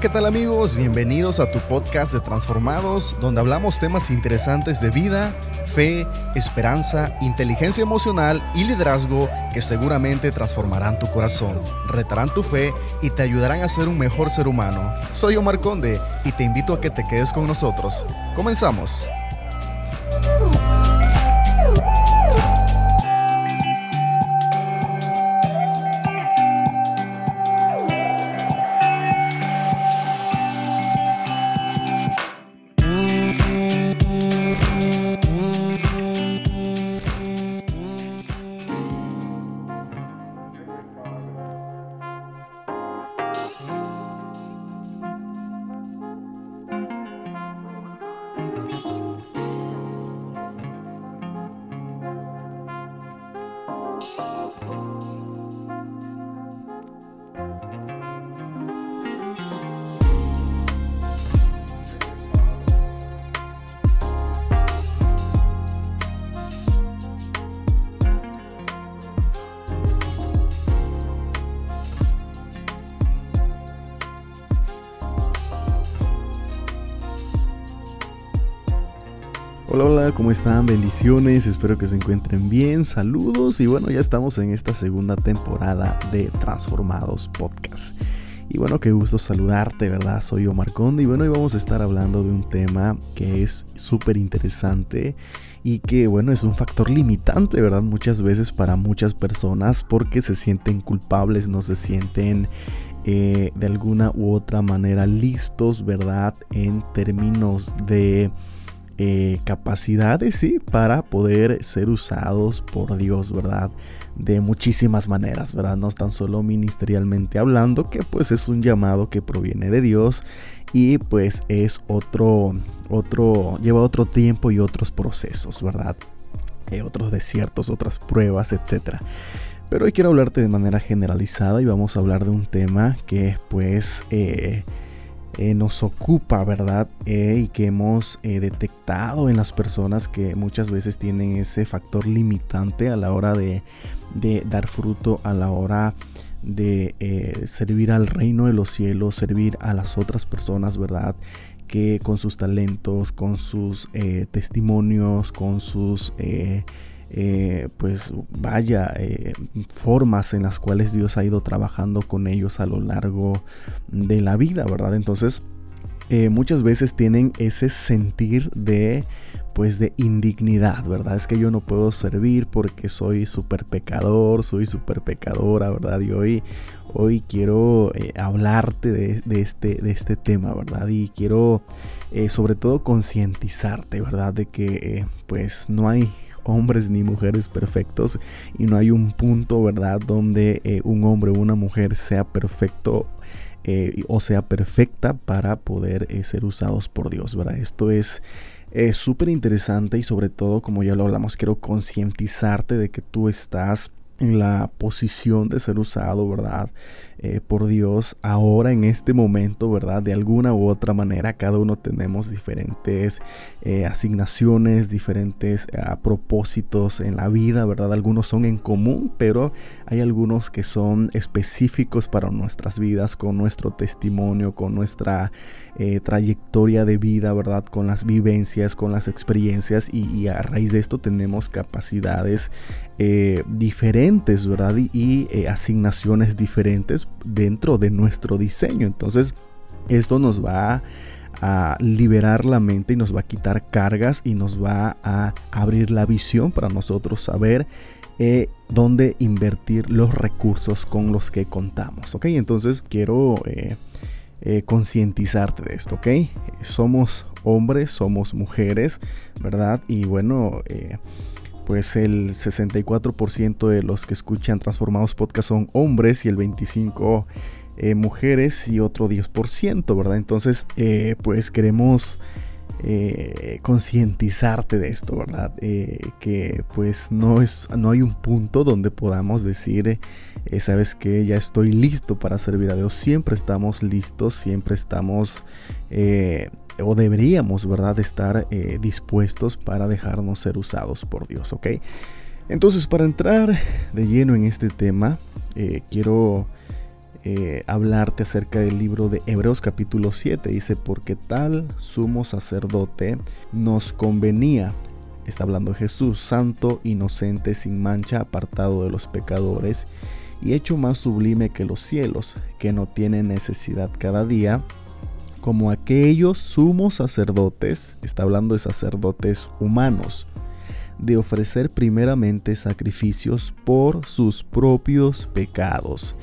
¿qué tal amigos? Bienvenidos a tu podcast de Transformados, donde hablamos temas interesantes de vida, fe, esperanza, inteligencia emocional y liderazgo que seguramente transformarán tu corazón, retarán tu fe y te ayudarán a ser un mejor ser humano. Soy Omar Conde y te invito a que te quedes con nosotros. Comenzamos. Hola, hola, ¿cómo están? Bendiciones, espero que se encuentren bien, saludos y bueno, ya estamos en esta segunda temporada de Transformados Podcast. Y bueno, qué gusto saludarte, ¿verdad? Soy Omar Conde y bueno, hoy vamos a estar hablando de un tema que es súper interesante y que bueno, es un factor limitante, ¿verdad? Muchas veces para muchas personas porque se sienten culpables, no se sienten eh, de alguna u otra manera listos, ¿verdad? En términos de eh, capacidades, sí, para poder ser usados por Dios, ¿verdad? De muchísimas maneras, ¿verdad? No tan solo ministerialmente hablando, que pues es un llamado que proviene de Dios y pues es otro, otro, lleva otro tiempo y otros procesos, ¿verdad? Eh, otros desiertos, otras pruebas, etcétera. Pero hoy quiero hablarte de manera generalizada y vamos a hablar de un tema que pues eh, eh, nos ocupa, ¿verdad? Eh, y que hemos eh, detectado en las personas que muchas veces tienen ese factor limitante a la hora de, dar fruto, a la hora de servir al reino de los cielos, servir a las otras personas, ¿verdad? Que con sus talentos, con sus testimonios, con sus eh, pues vaya eh, formas en las cuales Dios ha ido trabajando con ellos a lo largo de la vida, ¿verdad? Entonces eh, muchas veces tienen ese sentir de pues de indignidad, ¿verdad? Es que yo no puedo servir porque soy súper pecador, soy súper pecadora, ¿verdad? Y hoy, hoy quiero hablarte de, este, de este tema, ¿verdad? Y quiero sobre todo concientizarte, ¿verdad? De que pues no hay hombres ni mujeres perfectos y no hay un punto, ¿verdad?, donde eh, un hombre o una mujer sea perfecto eh, o sea perfecta para poder eh, ser usados por Dios, ¿verdad? Esto es súper interesante y sobre todo, como ya lo hablamos, quiero concientizarte de que tú estás en la posición de ser usado, ¿verdad? Eh, por Dios ahora en este momento, ¿verdad? De alguna u otra manera, cada uno tenemos diferentes eh, asignaciones, diferentes eh, propósitos en la vida, ¿verdad? Algunos son en común, pero hay algunos que son específicos para nuestras vidas, con nuestro testimonio, con nuestra trayectoria de vida, ¿verdad? Con las vivencias, con las experiencias y, a raíz de esto tenemos capacidades diferentes, ¿verdad? y asignaciones diferentes dentro de nuestro diseño. Entonces, esto nos va a liberar la mente y nos va a quitar cargas y nos va a abrir la visión para nosotros saber eh, dónde invertir los recursos con los que contamos. Ok, entonces quiero eh, eh, concientizarte de esto. Ok, somos hombres, somos mujeres, ¿verdad? Y bueno, pues el 64% de los que escuchan Transformados Podcast son hombres y el 25% eh, mujeres y otro 10%, ¿verdad? Entonces, eh, pues queremos eh, concientizarte de esto, ¿verdad? que pues no, es, no hay un punto donde podamos decir, sabes que ya estoy listo para servir a Dios. Siempre estamos listos, siempre estamos o deberíamos, ¿verdad?, estar eh, dispuestos para dejarnos ser usados por Dios, ¿ok? Entonces, para entrar de lleno en este tema, eh, quiero eh, hablarte acerca del libro de Hebreos capítulo 7. Dice, porque tal sumo sacerdote nos convenía. Está hablando Jesús, santo, inocente, sin mancha, apartado de los pecadores y hecho más sublime que los cielos, que no tiene necesidad cada día, como aquellos sumos sacerdotes, está hablando de sacerdotes humanos, de ofrecer primeramente sacrificios por sus propios pecados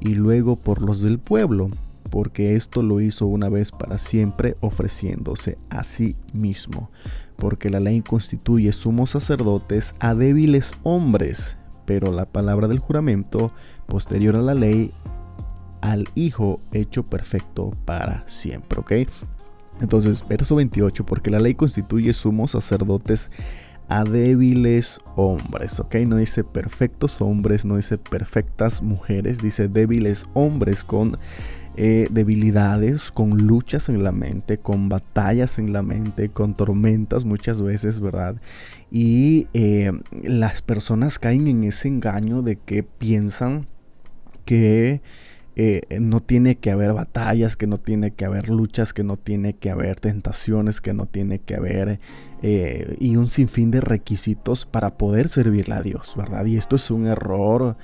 y luego por los del pueblo, porque esto lo hizo una vez para siempre ofreciéndose a sí mismo, porque la ley constituye sumos sacerdotes a débiles hombres, pero la palabra del juramento posterior a la ley al Hijo hecho perfecto para siempre, ¿ok? Entonces, verso 28, porque la ley constituye sumos sacerdotes a débiles hombres, ¿ok? No dice perfectos hombres, no dice perfectas mujeres, dice débiles hombres con eh, debilidades, con luchas en la mente, con batallas en la mente, con tormentas muchas veces, ¿verdad? Y eh, las personas caen en ese engaño de que piensan que eh, no tiene que haber batallas, que no tiene que haber luchas, que no tiene que haber tentaciones, que no tiene que haber eh, y un sinfín de requisitos para poder servirle a Dios, ¿verdad? Y esto es un error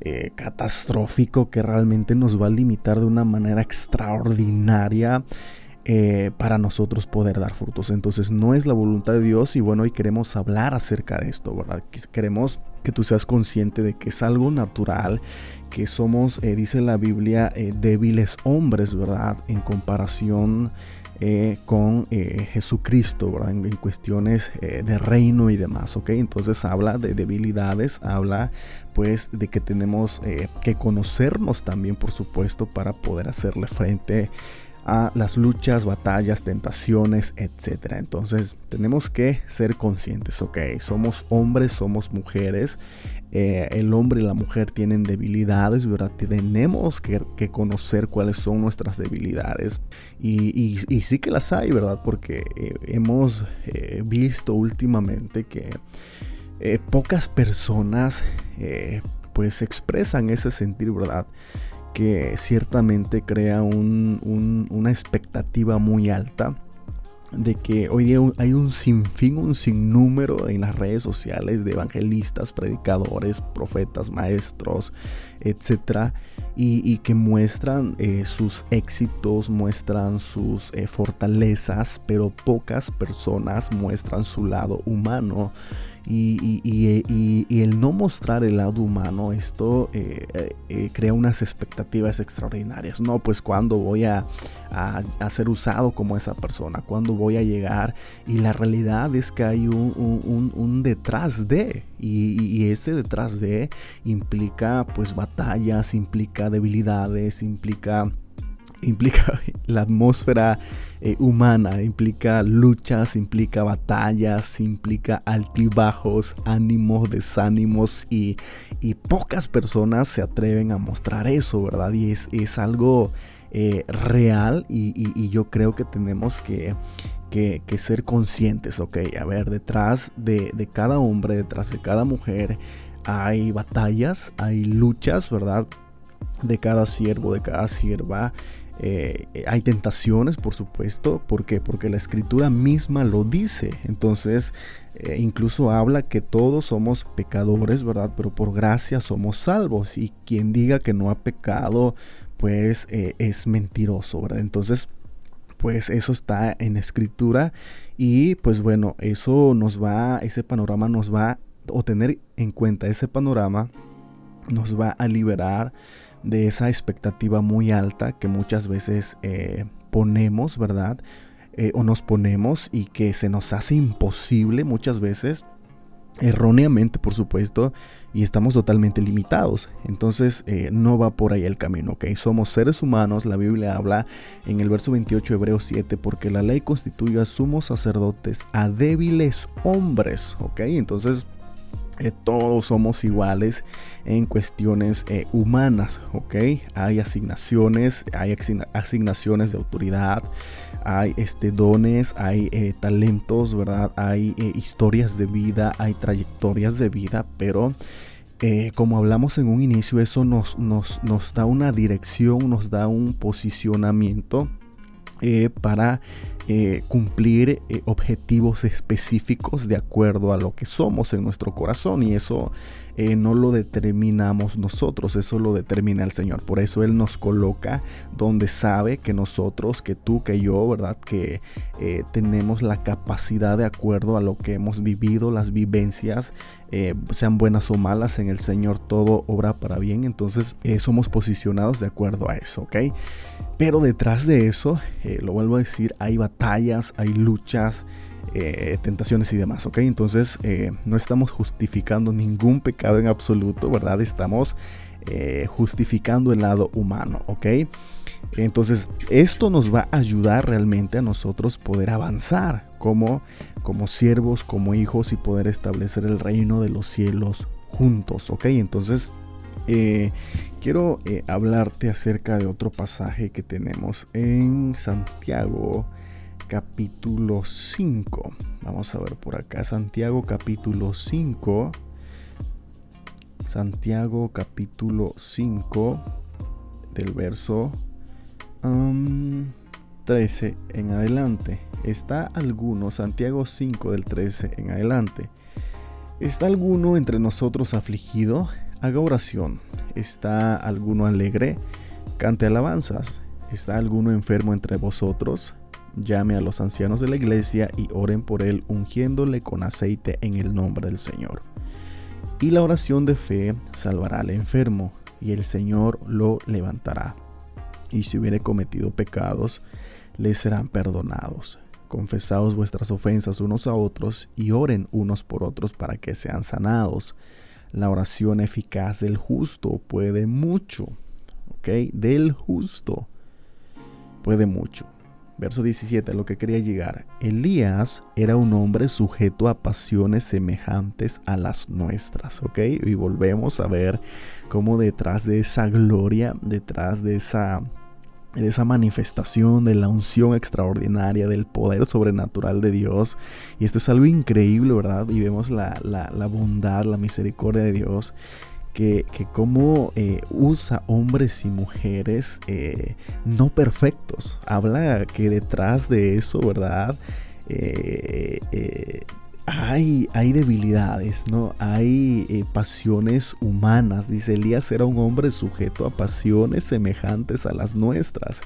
eh, catastrófico que realmente nos va a limitar de una manera extraordinaria. Para nosotros poder dar frutos. Entonces no es la voluntad de Dios y bueno, hoy queremos hablar acerca de esto, ¿verdad? Queremos que tú seas consciente de que es algo natural, que somos, dice la Biblia, débiles hombres, ¿verdad? En comparación eh, con eh, Jesucristo, En, cuestiones eh, de reino y demás, ¿ok? Entonces habla de debilidades, habla pues de que tenemos que conocernos también, por supuesto, para poder hacerle frente a las luchas, batallas, tentaciones, etc. Entonces tenemos que ser conscientes, ¿ok? Somos hombres, somos mujeres, eh, el hombre y la mujer tienen debilidades, ¿verdad? Tenemos que, conocer cuáles son nuestras debilidades. Y, sí que las hay, ¿verdad? Porque eh, hemos eh, visto últimamente que pocas personas pues expresan ese sentir, ¿verdad? Que ciertamente crea una expectativa muy alta de que hoy día hay un sinfín, un sinnúmero en las redes sociales de evangelistas, predicadores, profetas, maestros, etcétera, y, que muestran eh, sus éxitos, muestran sus eh, fortalezas, pero pocas personas muestran su lado humano. Y, el no mostrar el lado humano, esto eh, crea unas expectativas extraordinarias. No, pues cuando voy a a, ser usado como esa persona, cuando voy a llegar. Y la realidad es que hay un, detrás de, y, ese detrás de implica pues batallas, implica debilidades, implica implica la atmósfera eh, humana, implica luchas, implica batallas, implica altibajos, ánimos, desánimos y, y, pocas personas se atreven a mostrar eso, ¿verdad? Y es, es algo eh, real y, yo creo que tenemos que, ser conscientes, ok, a ver, detrás de, cada hombre, detrás de cada mujer hay batallas, hay luchas, ¿verdad? De cada siervo, de cada sierva. Eh, hay tentaciones, por supuesto. ¿Por qué? Porque la escritura misma lo dice. Entonces, eh, incluso habla que todos somos pecadores, ¿verdad? Pero por gracia somos salvos. Y quien diga que no ha pecado, pues eh, es mentiroso, ¿verdad? Entonces, pues eso está en escritura y pues bueno, eso nos va, ese panorama nos va, o tener en cuenta ese panorama, nos va a liberar de esa expectativa muy alta que muchas veces eh, ponemos, ¿verdad? Eh, o nos ponemos y que se nos hace imposible muchas veces, erróneamente por supuesto, y estamos totalmente limitados. Entonces eh, no va por ahí el camino, ¿ok? Somos seres humanos, la Biblia habla en el verso 28 de Hebreos 7, porque la ley constituye a sumos sacerdotes, a débiles hombres, ¿ok? Entonces eh, todos somos iguales en cuestiones eh, humanas, ¿ok? Hay asignaciones, hay asignaciones de autoridad, hay este, dones, hay eh, talentos, ¿verdad? Hay historias de vida, hay trayectorias de vida, pero como hablamos en un inicio, eso nos, nos, nos, da una dirección, nos da un posicionamiento para eh, cumplir objetivos específicos de acuerdo a lo que somos en nuestro corazón y eso eh, no lo determinamos nosotros, eso lo determina el Señor. Por eso Él nos coloca donde sabe que nosotros, que tú, que yo, ¿verdad? Que eh, tenemos la capacidad de acuerdo a lo que hemos vivido, las vivencias, eh, sean buenas o malas, en el Señor todo obra para bien. Entonces somos posicionados de acuerdo a eso, ¿ok? Pero detrás de eso, lo vuelvo a decir, hay batallas, hay luchas. Eh, tentaciones y demás, ¿ok? Entonces eh, no estamos justificando ningún pecado en absoluto, ¿verdad? Estamos eh, justificando el lado humano, ¿ok? Entonces esto nos va a ayudar realmente a nosotros poder avanzar como, como siervos, como hijos y poder establecer el reino de los cielos juntos, ¿ok? Entonces quiero hablarte acerca de otro pasaje que tenemos en Santiago capítulo 5. Vamos a ver por acá, Santiago capítulo 5. Santiago capítulo 5 del verso 13 en adelante. ¿Está alguno, Santiago 5 del 13 en adelante? ¿Está alguno entre nosotros afligido? Haga oración. ¿Está alguno alegre? Cante alabanzas. ¿Está alguno enfermo entre vosotros? llame a los ancianos de la iglesia y oren por él ungiéndole con aceite en el nombre del Señor. Y la oración de fe salvará al enfermo y el Señor lo levantará. Y si hubiere cometido pecados, le serán perdonados. Confesaos vuestras ofensas unos a otros y oren unos por otros para que sean sanados. La oración eficaz del justo puede mucho. ¿Ok? Del justo puede mucho. Verso 17, a lo que quería llegar. Elías era un hombre sujeto a pasiones semejantes a las nuestras, ¿ok? Y volvemos a ver cómo detrás de esa gloria, detrás de esa, de esa manifestación de la unción extraordinaria, del poder sobrenatural de Dios, y esto es algo increíble, ¿verdad? Y vemos la, la, la bondad, la misericordia de Dios que, como eh, usa hombres y mujeres eh, no perfectos. Habla que detrás de eso, ¿verdad? Eh, hay, debilidades, ¿no? Hay pasiones humanas. Dice Elías era un hombre sujeto a pasiones semejantes a las nuestras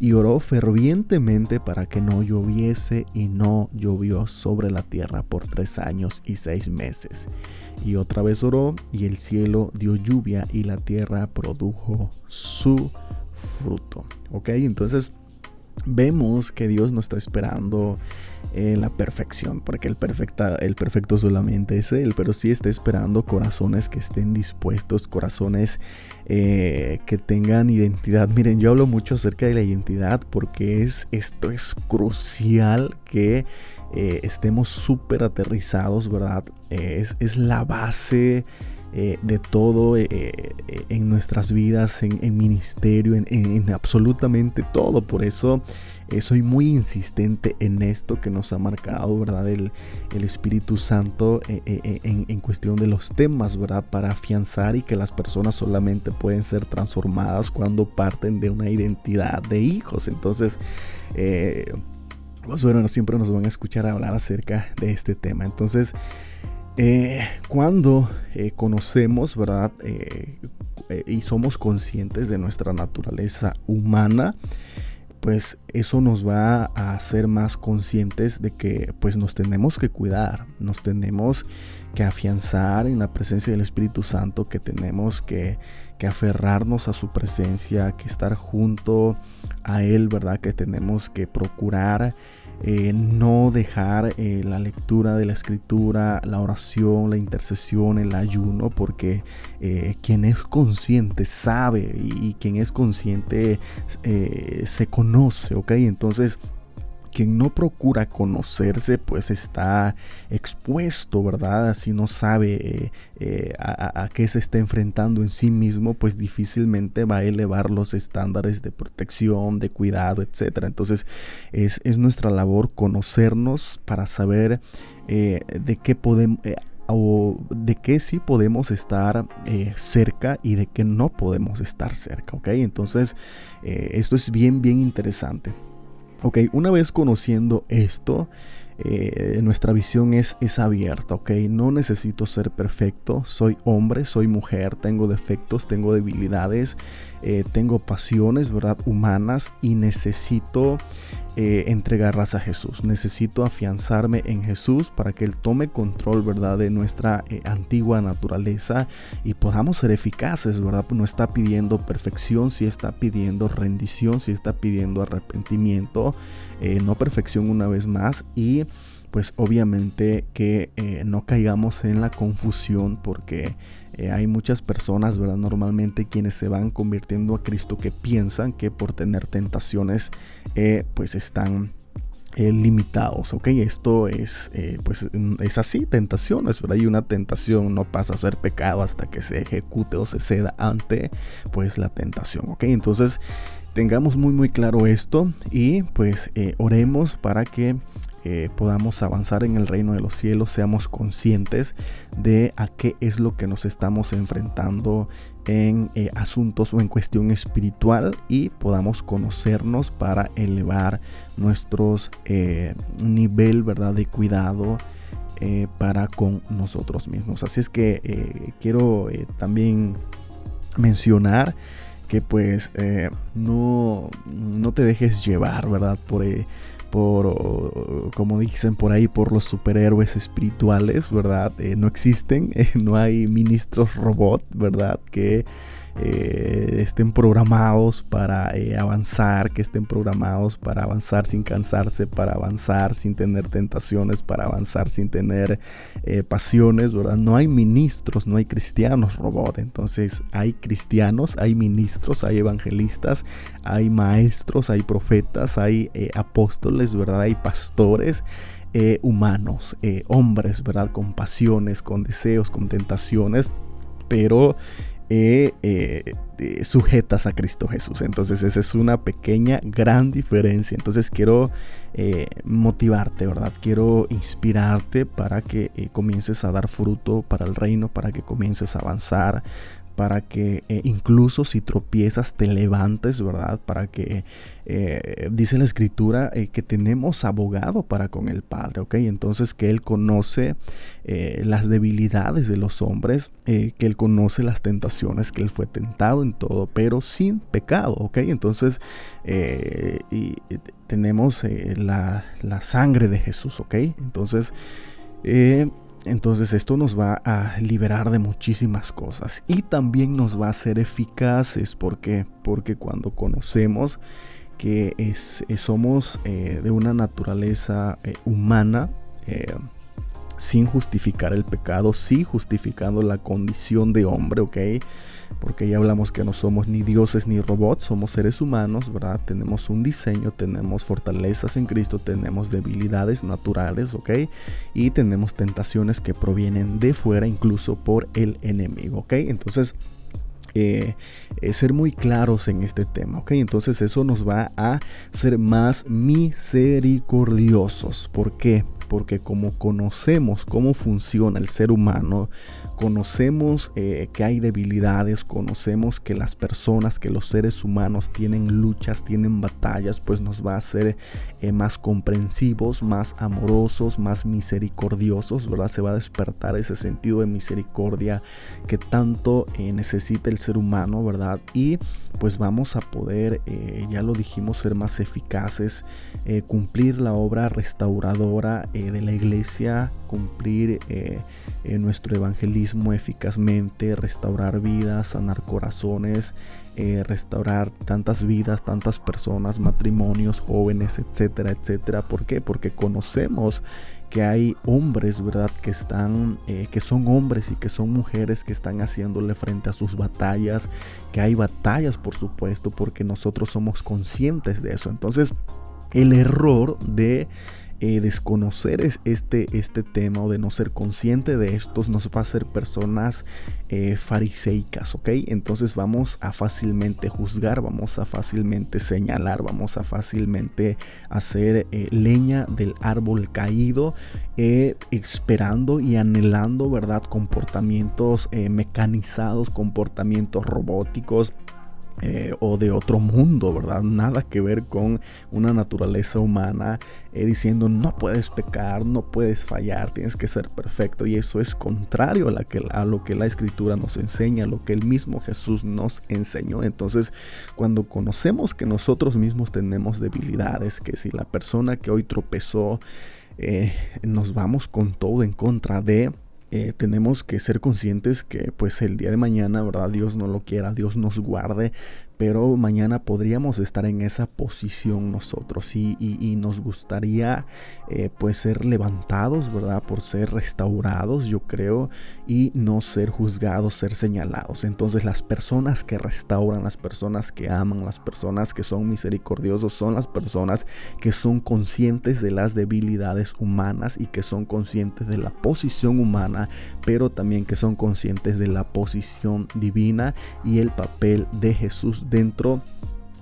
y oró fervientemente para que no lloviese y no llovió sobre la tierra por tres años y seis meses. Y otra vez oró y el cielo dio lluvia y la tierra produjo su fruto. ¿Ok? Entonces vemos que Dios no está esperando eh, la perfección, porque el, perfecta, el perfecto solamente es Él, pero sí está esperando corazones que estén dispuestos, corazones eh, que tengan identidad. Miren, yo hablo mucho acerca de la identidad porque es, esto es crucial que eh, estemos súper aterrizados, ¿verdad? Eh, es, la base eh, de todo en nuestras vidas, en, ministerio, en, absolutamente todo. Por eso soy muy insistente en esto que nos ha marcado, ¿verdad? El, el Espíritu Santo en, cuestión de los temas, ¿verdad? Para afianzar y que las personas solamente pueden ser transformadas cuando parten de una identidad de hijos. Entonces, pues bueno, siempre nos van a escuchar hablar acerca de este tema. Entonces, eh, cuando eh, conocemos, ¿verdad? Eh, y somos conscientes de nuestra naturaleza humana, pues eso nos va a hacer más conscientes de que pues nos tenemos que cuidar, nos tenemos que afianzar en la presencia del Espíritu Santo, que tenemos que, que aferrarnos a su presencia, que estar junto a Él, ¿verdad? Que tenemos que procurar eh, no dejar eh, la lectura de la escritura, la oración, la intercesión, el ayuno, porque eh, quien es consciente sabe y, quien es consciente se conoce, ¿ok? Entonces quien no procura conocerse, pues está expuesto, ¿verdad? Si no sabe eh, eh, a, qué se está enfrentando en sí mismo, pues difícilmente va a elevar los estándares de protección, de cuidado, etc. Entonces es, nuestra labor conocernos para saber eh, de qué podemos o de qué sí podemos estar cerca y de qué no podemos estar cerca, ¿ok? Entonces, esto es bien, bien interesante. Ok, una vez conociendo esto, eh, nuestra visión es, es abierta, ¿ok? No necesito ser perfecto, soy hombre, soy mujer, tengo defectos, tengo debilidades, eh, tengo pasiones, ¿verdad? Humanas y necesito eh, entregarlas a Jesús. Necesito afianzarme en Jesús para que Él tome control, ¿verdad? De nuestra antigua naturaleza y podamos ser eficaces, ¿verdad? No está pidiendo perfección, si está pidiendo rendición, si está pidiendo arrepentimiento. Eh, no perfección una vez más y pues obviamente que eh, no caigamos en la confusión porque eh, hay muchas personas, ¿verdad? Normalmente quienes se van convirtiendo a Cristo que piensan que por tener tentaciones pues están limitados, ¿ok? Esto es, pues, es así, tentaciones, ¿verdad? Y una tentación no pasa a ser pecado hasta que se ejecute o se ceda ante, pues, la tentación, ¿ok? Entonces, tengamos muy muy claro esto y pues eh, oremos para que eh, podamos avanzar en el reino de los cielos, seamos conscientes de a qué es lo que nos estamos enfrentando en eh, asuntos o en cuestión espiritual y podamos conocernos para elevar nuestros nivel verdad de cuidado para con nosotros mismos. Así es que quiero también mencionar que pues eh, no, no te dejes llevar, ¿verdad? Por, eh, por como dicen por ahí, por los superhéroes espirituales, ¿verdad? Eh, no existen, no hay ministros robot, ¿verdad? Que eh, estén programados para eh, avanzar, que estén programados para avanzar sin cansarse, para avanzar sin tener tentaciones, para avanzar sin tener eh, pasiones, ¿verdad? No hay ministros, no hay cristianos robot, entonces hay cristianos, hay ministros, hay evangelistas, hay maestros, hay profetas, hay apóstoles, ¿verdad? Hay pastores. humanos, hombres, ¿verdad? Con pasiones, con deseos, con tentaciones, pero eh, eh, sujetas a Cristo Jesús. Entonces esa es una pequeña, gran diferencia. Entonces quiero eh, motivarte, ¿verdad? Quiero inspirarte para que comiences a dar fruto para el reino, para que comiences a avanzar, para que eh, incluso si tropiezas te levantes, ¿verdad? Para que, eh, dice la escritura, eh, que tenemos abogado para con el Padre, ¿ok? Entonces que Él conoce las debilidades de los hombres, que Él conoce las tentaciones, que Él fue tentado en todo, pero sin pecado, ¿ok? Entonces y, tenemos la, la, sangre de Jesús, ¿ok? Entonces... Entonces esto nos va a liberar de muchísimas cosas y también nos va a hacer eficaces. ¿Por qué? Porque cuando conocemos que es, somos eh, de una naturaleza eh, humana, eh, sin justificar el pecado, sí justificando la condición de hombre, ¿ok? Porque ya hablamos que no somos ni dioses ni robots, somos seres humanos, ¿verdad? Tenemos un diseño, tenemos fortalezas en Cristo, tenemos debilidades naturales, ¿ok? Y tenemos tentaciones que provienen de fuera, incluso por el enemigo, ¿ok? Entonces, eh, eh, ser muy claros en este tema, ¿ok? Entonces eso nos va a ser más misericordiosos. ¿Por qué? Porque como conocemos cómo funciona el ser humano, conocemos eh, que hay debilidades, conocemos que las personas, que los seres humanos tienen luchas, tienen batallas, pues nos va a hacer eh, más comprensivos, más amorosos, más misericordiosos, ¿verdad? Se va a despertar ese sentido de misericordia que tanto eh, necesita el ser humano, ¿verdad? Y pues vamos a poder, ya lo dijimos, ser más eficaces, cumplir la obra restauradora de la iglesia, cumplir eh, eh, nuestro evangelismo eficazmente, restaurar vidas, sanar corazones, eh, restaurar tantas vidas, tantas personas, matrimonios, jóvenes, etcétera, etcétera. ¿Por qué? Porque conocemos que hay hombres, ¿verdad? Que están, que son hombres y que son mujeres que están haciéndole frente a sus batallas, que hay batallas, por supuesto, porque nosotros somos conscientes de eso. Entonces, el error de eh, desconocer este, este tema o de no ser consciente de estos nos va a hacer personas eh, fariseicas, ¿ok? Entonces vamos a fácilmente juzgar, vamos a fácilmente señalar, vamos a fácilmente hacer eh, leña del árbol caído, esperando y anhelando, ¿verdad? Comportamientos mecanizados, comportamientos robóticos eh, o de otro mundo, ¿verdad? Nada que ver con una naturaleza humana eh, diciendo no puedes pecar, no puedes fallar, tienes que ser perfecto. Y eso es contrario a, a lo que la escritura nos enseña, lo que el mismo Jesús nos enseñó. Entonces, cuando conocemos que nosotros mismos tenemos debilidades, que si la persona que hoy tropezó, eh, nos vamos con todo en contra de eh, tenemos que ser conscientes que pues el día de mañana, ¿verdad? Dios no lo quiera, Dios nos guarde, pero mañana podríamos estar en esa posición nosotros y, y, nos gustaría eh, pues ser levantados, ¿verdad? Por ser restaurados, yo creo, y no ser juzgados, ser señalados. Entonces las personas que restauran, las personas que aman, las personas que son misericordiosos, son las personas que son conscientes de las debilidades humanas y que son conscientes de la posición humana, pero también que son conscientes de la posición divina y el papel de Jesús dentro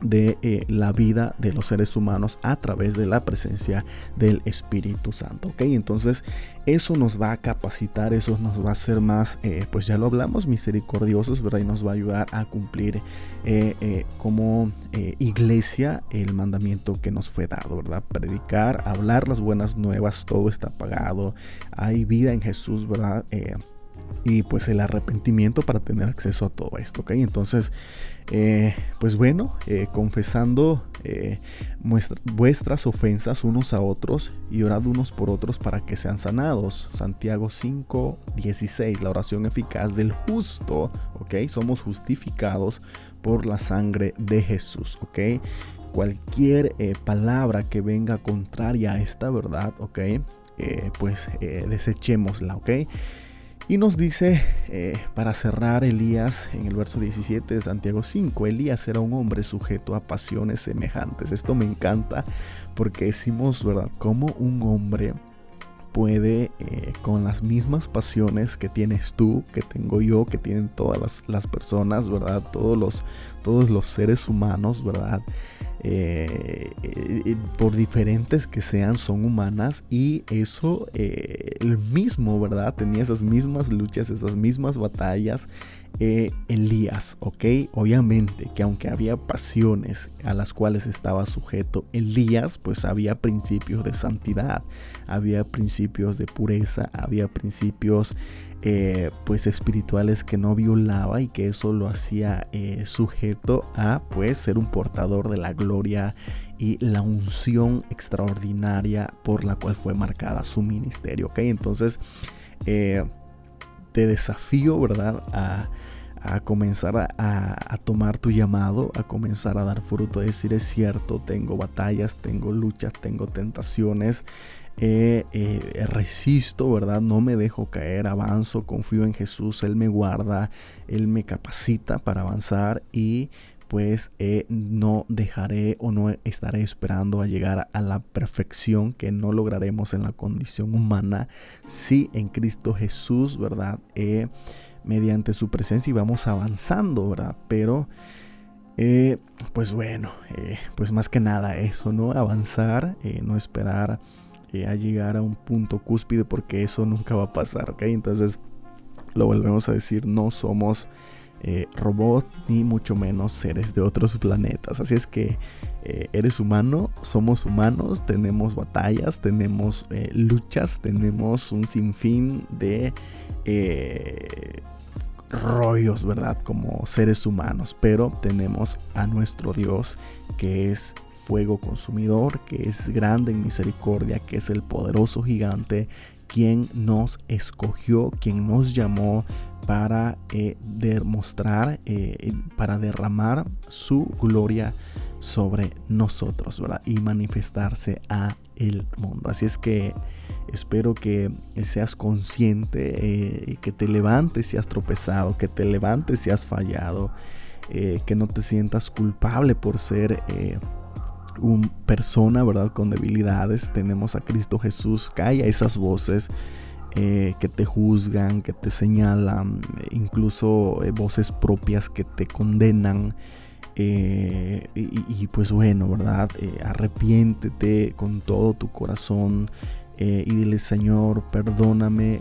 de eh, la vida de los seres humanos a través de la presencia del Espíritu Santo. ¿ok? Entonces eso nos va a capacitar, eso nos va a hacer más, eh, pues ya lo hablamos, misericordiosos, ¿verdad? Y nos va a ayudar a cumplir eh, como iglesia el mandamiento que nos fue dado, ¿verdad? Predicar, hablar las buenas nuevas, todo está pagado, hay vida en Jesús, ¿verdad? Y pues el arrepentimiento para tener acceso a todo esto, ¿ok? Entonces, eh, pues bueno, eh, confesando eh, vuestras ofensas unos a otros y orad unos por otros para que sean sanados. Santiago 5, 16, la oración eficaz del justo, ¿ok? Somos justificados por la sangre de Jesús, ¿ok? Cualquier palabra que venga contraria a esta verdad, ¿ok? pues desechémosla, ¿ok? Y nos dice, eh, para cerrar Elías, en el verso 17 de Santiago 5, Elías era un hombre sujeto a pasiones semejantes. Esto me encanta porque decimos, ¿verdad? Como un hombre puede, eh, con las mismas pasiones que tienes tú, que tengo yo, que tienen todas las, personas, ¿verdad? Todos los, todos los seres humanos, ¿verdad? Eh, eh, por diferentes que sean, son humanas y eso, eh, el mismo, ¿verdad? Tenía esas mismas luchas, esas mismas batallas. Elías, ¿ok? Obviamente que aunque había pasiones a las cuales estaba sujeto Elías, pues había principios de santidad, había principios de pureza, había principios eh, pues espirituales que no violaba y que eso lo hacía eh, sujeto a pues ser un portador de la gloria y la unción extraordinaria por la cual fue marcada su ministerio ok entonces eh, te desafío verdad a, comenzar a, a, tomar tu llamado, a comenzar a dar fruto, a decir es cierto, tengo batallas, tengo luchas, tengo tentaciones, eh, eh, resisto, ¿verdad? No me dejo caer, avanzo, confío en Jesús, Él me guarda, Él me capacita para avanzar y pues eh, no dejaré o no estaré esperando a llegar a la perfección que no lograremos en la condición humana, si en Cristo Jesús, ¿verdad? mediante su presencia y vamos avanzando, ¿verdad? Pero... pues bueno, pues más que nada eso, ¿no? Avanzar, no esperar a llegar a un punto cúspide porque eso nunca va a pasar, ¿ok? Entonces lo volvemos a decir, no somos eh, robots ni mucho menos seres de otros planetas. Así es que eh, eres humano, somos humanos, tenemos batallas, tenemos eh, luchas, tenemos un sinfín de rollos, ¿verdad? Como seres humanos, pero tenemos a nuestro Dios que es fuego consumidor, que es grande en misericordia, que es el poderoso gigante, quien nos escogió, quien nos llamó para eh, demostrar, eh, para derramar su gloria sobre nosotros, ¿verdad? Y manifestarse a el mundo. Así es que espero que seas consciente, eh, que te levantes si has tropezado, que te levantes si has fallado, que no te sientas culpable por ser persona, ¿verdad? Con debilidades, tenemos a Cristo Jesús, calla esas voces eh, que te juzgan, que te señalan, incluso eh, voces propias que te condenan. Eh, y, pues bueno, ¿verdad? arrepiéntete con todo tu corazón y dile, Señor, perdóname,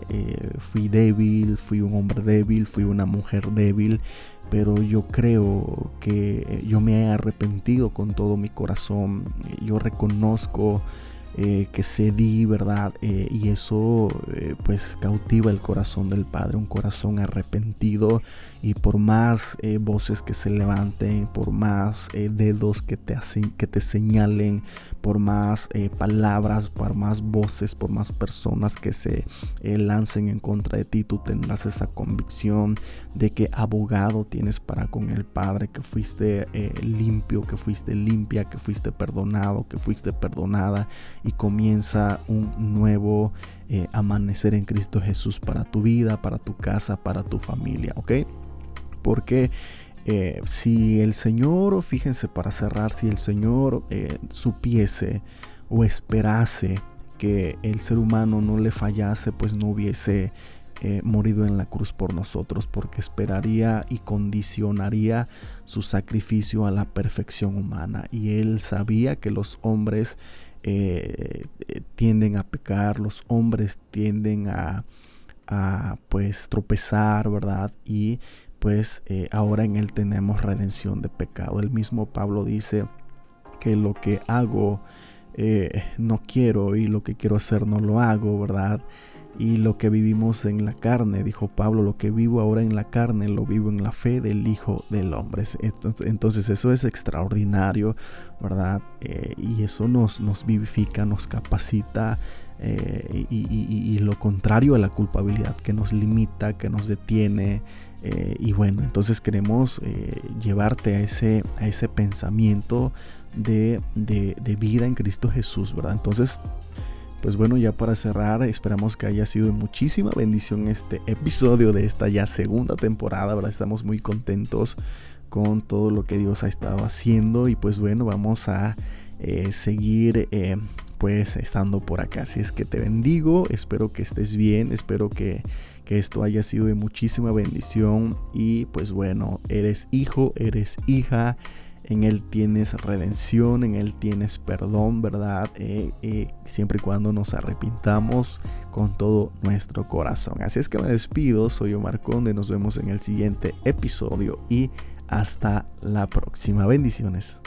fui débil, fui un hombre débil, fui una mujer débil, pero yo creo que yo me he arrepentido con todo mi corazón, yo reconozco eh, que cedí, ¿verdad? Eh, y eso eh, pues cautiva el corazón del Padre, un corazón arrepentido y por más voces que se levanten, por más dedos que te, hacen, que te señalen, por más palabras, por más voces, por más personas que se lancen en contra de ti, tú tendrás esa convicción de que abogado tienes para con el Padre, que fuiste limpio, que fuiste limpia, que fuiste perdonado, que fuiste perdonada y comienza un nuevo eh, amanecer en Cristo Jesús para tu vida, para tu casa, para tu familia, ¿ok? Porque eh, si el Señor, fíjense para cerrar, si el Señor eh, supiese o esperase que el ser humano no le fallase, pues no hubiese morido en la cruz por nosotros, porque esperaría y condicionaría su sacrificio a la perfección humana. Y él sabía que los hombres eh, tienden a pecar, los hombres tienden a, pues tropezar, ¿verdad? Y pues eh, ahora en Él tenemos redención de pecado. El mismo Pablo dice que lo que hago eh, no quiero y lo que quiero hacer no lo hago, ¿verdad? Y lo que vivimos en la carne, dijo Pablo, lo que vivo ahora en la carne, lo vivo en la fe del Hijo del Hombre. Entonces, eso es extraordinario, ¿verdad? Eh, y eso nos, nos vivifica, nos capacita. Eh, y, lo contrario a la culpabilidad que nos limita, que nos detiene. Eh, y bueno, entonces queremos llevarte a ese, a ese pensamiento de, de, de vida en Cristo Jesús, ¿verdad? Entonces, pues bueno, ya para cerrar, esperamos que haya sido muchísima bendición este episodio de esta ya segunda temporada, ¿verdad? Estamos muy contentos con todo lo que Dios ha estado haciendo y pues bueno, vamos a eh, seguir eh, pues estando por acá. Así es que te bendigo, espero que estés bien, espero que, que esto haya sido de muchísima bendición y pues bueno, eres hijo, eres hija en Él tienes redención, en Él tienes perdón, ¿verdad? Eh, eh, siempre y cuando nos arrepintamos con todo nuestro corazón. Así es que me despido, soy Omar Conde, nos vemos en el siguiente episodio y hasta la próxima. Bendiciones.